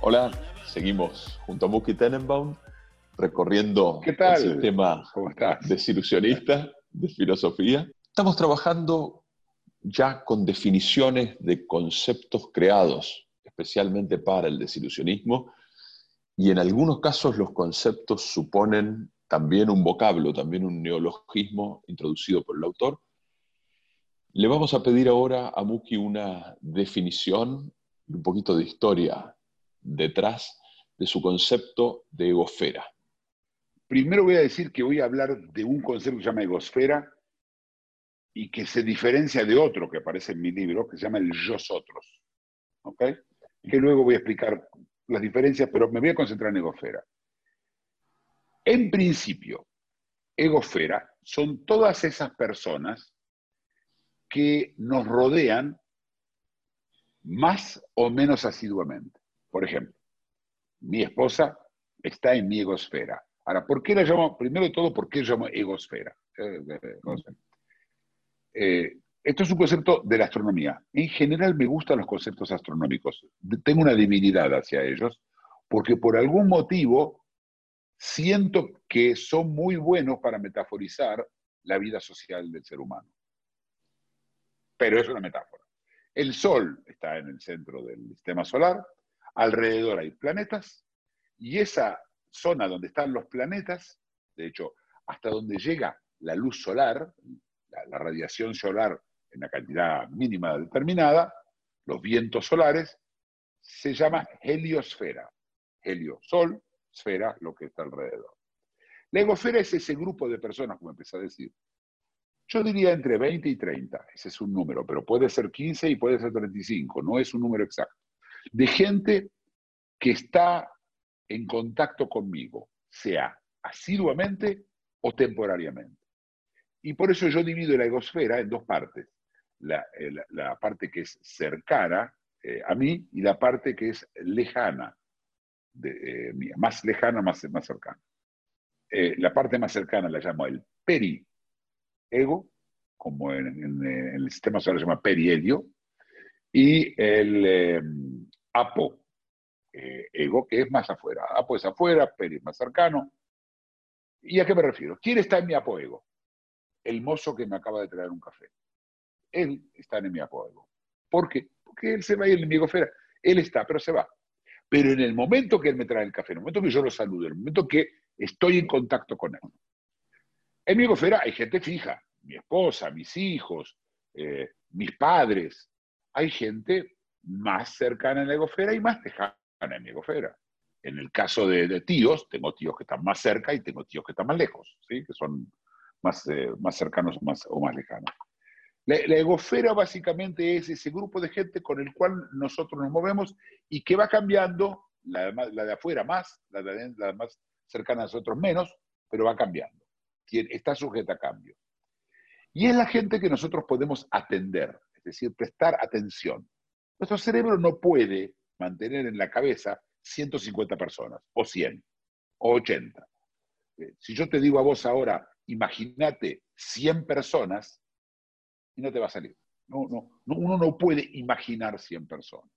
Hola, seguimos junto a Muki Tenenbaum recorriendo ¿Qué tal? el sistema ¿Cómo estás? desilusionista de filosofía. Estamos trabajando ya con definiciones de conceptos creados especialmente para el desilusionismo y en algunos casos los conceptos suponen también un vocablo, también un neologismo introducido por el autor. Le vamos a pedir ahora a Muki una definición y un poquito de historia detrás de su concepto de egosfera. Primero voy a decir que voy a hablar de un concepto que se llama egosfera y que se diferencia de otro que aparece en mi libro, que se llama el yo otros. ¿Ok? Que luego voy a explicar las diferencias, pero me voy a concentrar en egosfera. En principio, egosfera son todas esas personas que nos rodean más o menos asiduamente. Por ejemplo, mi esposa está en mi egosfera. Ahora, ¿por qué la llamo? Primero de todo, ¿por qué llamo egosfera? Eh, eh, sé. Eh, esto es un concepto de la astronomía. En general me gustan los conceptos astronómicos. Tengo una debilidad hacia ellos porque por algún motivo siento que son muy buenos para metaforizar la vida social del ser humano. Pero es una metáfora. El Sol está en el centro del sistema solar, alrededor hay planetas, y esa zona donde están los planetas, de hecho, hasta donde llega la luz solar, la, radiación solar en la cantidad mínima determinada, los vientos solares, se llama heliosfera. Helio, sol, esfera, lo que está alrededor. La egosfera es ese grupo de personas, como empecé a decir. Yo diría entre 20 y 30, ese es un número, pero puede ser 15 y puede ser 35, no es un número exacto. De gente que está en contacto conmigo, sea asiduamente o temporariamente. Y por eso yo divido la egosfera en dos partes. La, eh, la, parte que es cercana eh, a mí y la parte que es lejana, eh, mía, más lejana, más, más cercana. La parte más cercana la llamo el periego, como en, el sistema solar se llama perihelio, y el eh, apo, ego, que es más afuera. Apo es afuera, peri es más cercano. ¿Y a qué me refiero? ¿Quién está en mi apoego? El mozo que me acaba de traer un café. Él está en mi apoego. ¿Por qué? Porque él se va a ir en mi egosfera. Él está, pero se va. Pero en el momento que él me trae el café, en el momento que yo lo saludo, en el momento que estoy en contacto con él. En mi egosfera hay gente fija, mi esposa, mis hijos, eh, mis padres. Hay gente más cercana en la egosfera y más lejana en mi egosfera. En el caso de, de, tíos, tengo tíos que están más cerca y tengo tíos que están más lejos, ¿sí? que son más, eh, más cercanos o más, o más lejanos. La, la, egosfera básicamente es ese grupo de gente con el cual nosotros nos movemos y que va cambiando, la, de afuera más, la de la más cercana a nosotros menos, pero va cambiando. Está sujeta a cambio. Y es la gente que nosotros podemos atender, es decir, prestar atención. Nuestro cerebro no puede mantener en la cabeza 150 personas, o 100, o 80. Si yo te digo a vos ahora, imagínate 100 personas, y no te va a salir. No, no, no, uno no puede imaginar 100 personas.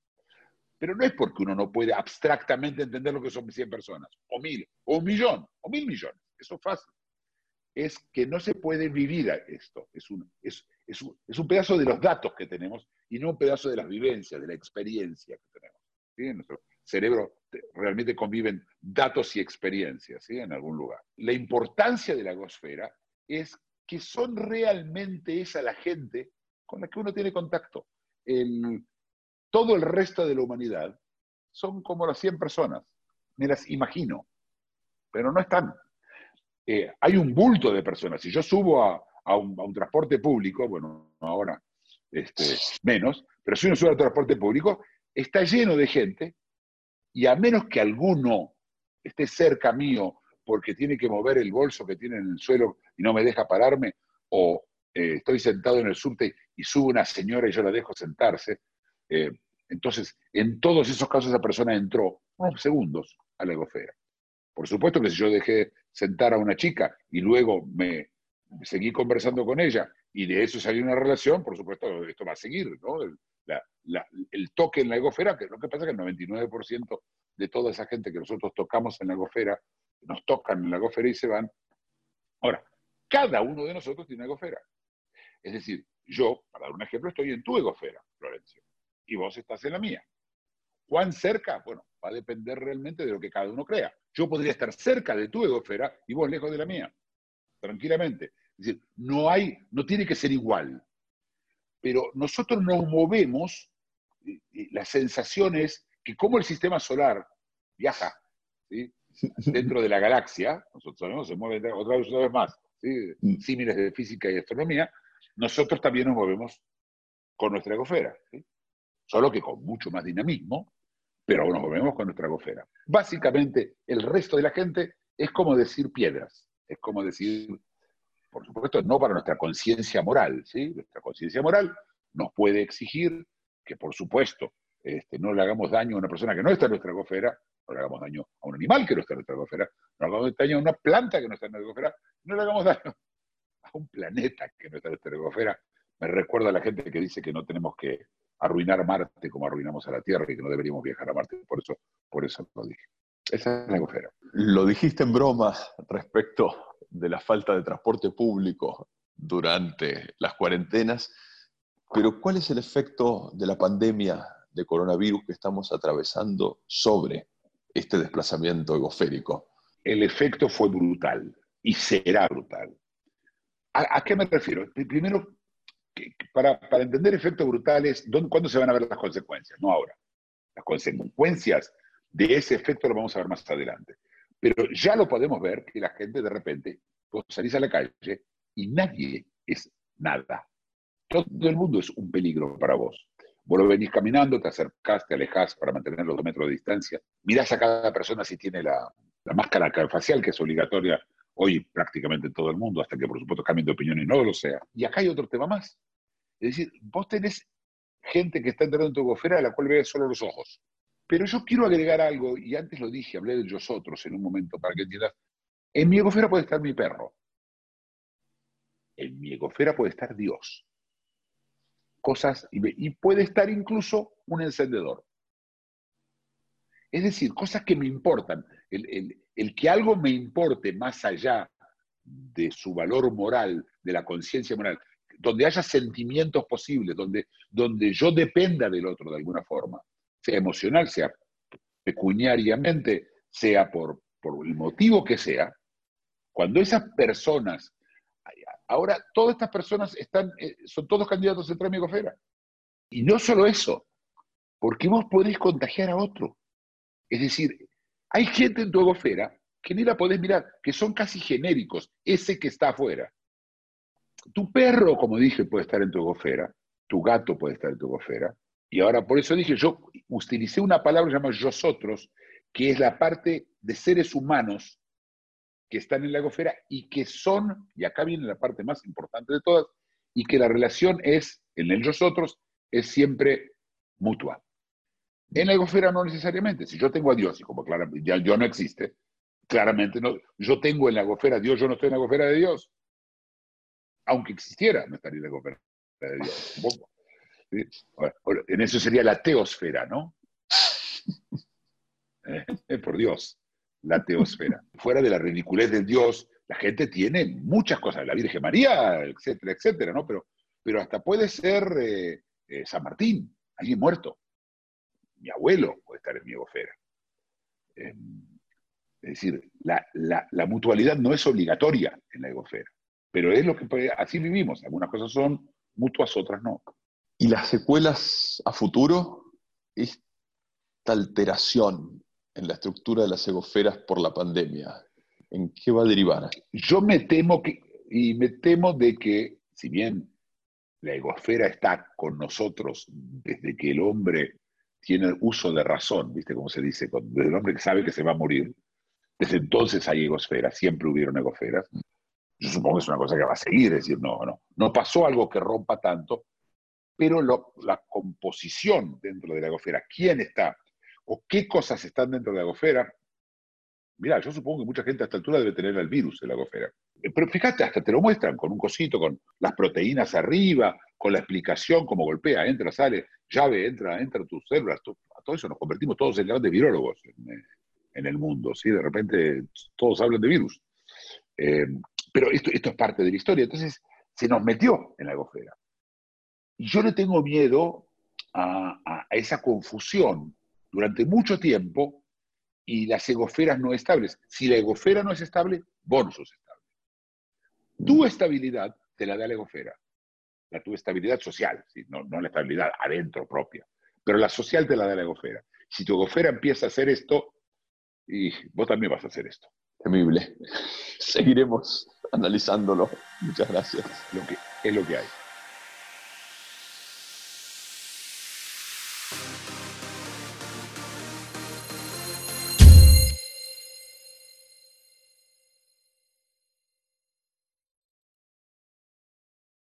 Pero no es porque uno no puede abstractamente entender lo que son 100 personas, o mil, o un millón, o mil millones. Eso es fácil. Es que no se puede vivir esto. Es un, es, es, un, es un pedazo de los datos que tenemos y no un pedazo de las vivencias, de la experiencia que tenemos. ¿sí? Nuestro cerebro realmente conviven datos y experiencias ¿sí? en algún lugar. La importancia de la egosfera es que son realmente esa la gente con la que uno tiene contacto. Todo el resto de la humanidad son como las 100 personas. Me las imagino, pero no están. Eh, hay un bulto de personas. Si yo subo a, a, un, a un, transporte público, bueno, ahora este, menos, pero si uno sube al transporte público, está lleno de gente y a menos que alguno esté cerca mío porque tiene que mover el bolso que tiene en el suelo y no me deja pararme, o eh, estoy sentado en el subte y sube una señora y yo la dejo sentarse, Eh, entonces, en todos esos casos esa persona entró unos segundos a la egosfera. Por supuesto que si yo dejé sentar a una chica y luego me seguí conversando con ella y de eso salió una relación, por supuesto esto va a seguir, ¿no? El, toque en la egosfera, que lo que pasa es que el 99% de toda esa gente que nosotros tocamos en la egosfera, nos tocan en la egosfera y se van. Ahora, cada uno de nosotros tiene una egosfera. Es decir, yo, para dar un ejemplo, estoy en tu egosfera, Florencio, y vos estás en la mía. ¿Cuán cerca? Bueno, va a depender realmente de lo que cada uno crea. Yo podría estar cerca de tu egosfera y vos lejos de la mía, tranquilamente. Es decir, no hay, no tiene que ser igual. Pero nosotros nos movemos, la sensación es que como el sistema solar viaja dentro de la galaxia, nosotros sabemos, se mueve otra vez, una vez más, ¿sí? Mm. símiles de física y astronomía, nosotros también nos movemos con nuestra egosfera. Solo que con mucho más dinamismo, pero nos movemos con nuestra egosfera. Básicamente, el resto de la gente es como decir piedras, es como decir, por supuesto, no para nuestra conciencia moral. ¿sí? Nuestra conciencia moral nos puede exigir que, por supuesto, este, no le hagamos daño a una persona que no está en nuestra egosfera, no le hagamos daño a un animal que no está en nuestra egosfera, no le hagamos daño a una planta que no está en nuestra egosfera, no le hagamos daño un planeta que no está en la Me recuerda a la gente que dice que no tenemos que arruinar Marte como arruinamos a la Tierra y que no deberíamos viajar a Marte. Por eso, por eso lo dije. Esa es la egosfera. Lo dijiste en broma respecto de la falta de transporte público durante las cuarentenas, pero ¿cuál es el efecto de la pandemia de coronavirus que estamos atravesando sobre este desplazamiento egosférico? El efecto fue brutal y será brutal. ¿A, qué me refiero? Primero, para, entender efectos brutales, ¿cuándo se van a ver las consecuencias? No ahora. Las consecuencias de ese efecto lo vamos a ver más adelante. Pero ya lo podemos ver que la gente de repente, vos salís a la calle y nadie es nada. Todo el mundo es un peligro para vos. Vos lo venís caminando, te acercás, te alejás para mantener los dos metros de distancia, mirás a cada persona si tiene la, máscara facial, que es obligatoria hoy prácticamente en todo el mundo, hasta que por supuesto cambien de opinión y no lo sea. Y acá hay otro tema más. Es decir, vos tenés gente que está entrando en tu egosfera a la cual ves solo los ojos. Pero yo quiero agregar algo, y antes lo dije, hablé de los otros en un momento para que entiendas. En mi egosfera puede estar mi perro. En mi egosfera puede estar Dios. Cosas, y puede estar incluso un encendedor. Es decir, cosas que me importan. El, el que algo me importe más allá de su valor moral, de la conciencia moral, donde haya sentimientos posibles, donde, donde yo dependa del otro de alguna forma, sea emocional, sea pecuniariamente, sea por, por el motivo que sea, cuando esas personas, ahora todas estas personas están, eh, son todos candidatos a entrar a. Y no solo eso, porque vos podés contagiar a otro. Es decir, hay gente en tu egosfera que ni la podés mirar, que son casi genéricos, ese que está afuera. Tu perro, como dije, puede estar en tu egosfera, tu gato puede estar en tu egosfera, y ahora por eso dije, yo utilicé una palabra llamada yosotros, que es la parte de seres humanos que están en la egosfera y que son, y acá viene la parte más importante de todas, y que la relación es, en el yosotros, es siempre mutua. En la egosfera no necesariamente. Si yo tengo a Dios, y como claramente ya yo no existe, claramente no. Yo tengo en la egosfera a Dios, yo no estoy en la egosfera de Dios. Aunque existiera, no estaría en la egosfera de Dios. En eso sería la teosfera, ¿no? Eh, por Dios, la teosfera. Fuera de la ridiculez del Dios, la gente tiene muchas cosas, la Virgen María, etcétera, etcétera, ¿no? Pero, pero hasta puede ser eh, eh, San Martín, alguien muerto mi abuelo puede estar en mi egosfera. Em, es decir, la, mutualidad no es obligatoria en la egosfera, pero es lo que así vivimos. Algunas cosas son mutuas, otras no. ¿Y las secuelas a futuro? Esta alteración en la estructura de las egosferas por la pandemia, ¿en qué va a derivar? Yo me temo que, y me temo de que, si bien la egosfera está con nosotros desde que el hombre tiene uso de razón, ¿viste cómo se dice? Desde el hombre que sabe que se va a morir, desde entonces hay egosferas, siempre hubieron egosferas. Yo supongo que es una cosa que va a seguir, es decir, no, no, no pasó algo que rompa tanto, pero la composición dentro de la egosfera, quién está o qué cosas están dentro de la egosfera, Mira, yo supongo que mucha gente a esta altura debe tener el virus en la egosfera. Eh, pero fíjate, hasta te lo muestran con un cosito, con las proteínas arriba, con la explicación, cómo golpea, entra, sale, llave, entra, entra tus células. a todo eso nos convertimos todos en grandes virólogos en, eh, el mundo, ¿sí? De repente todos hablan de virus. Eh, pero esto, esto es parte de la historia. Entonces, se nos metió en la egosfera. Y yo le tengo miedo a esa confusión durante mucho tiempo y las egosferas no estables. Si la egosfera no es estable, vos no sos estable. Tu estabilidad te la da la egosfera. La, tu estabilidad social, no, no la estabilidad adentro propia. Pero la social te la da la egosfera. Si tu egosfera empieza a hacer esto, y vos también vas a hacer esto. Temible. Seguiremos analizándolo. Muchas gracias. Lo que, es lo que hay.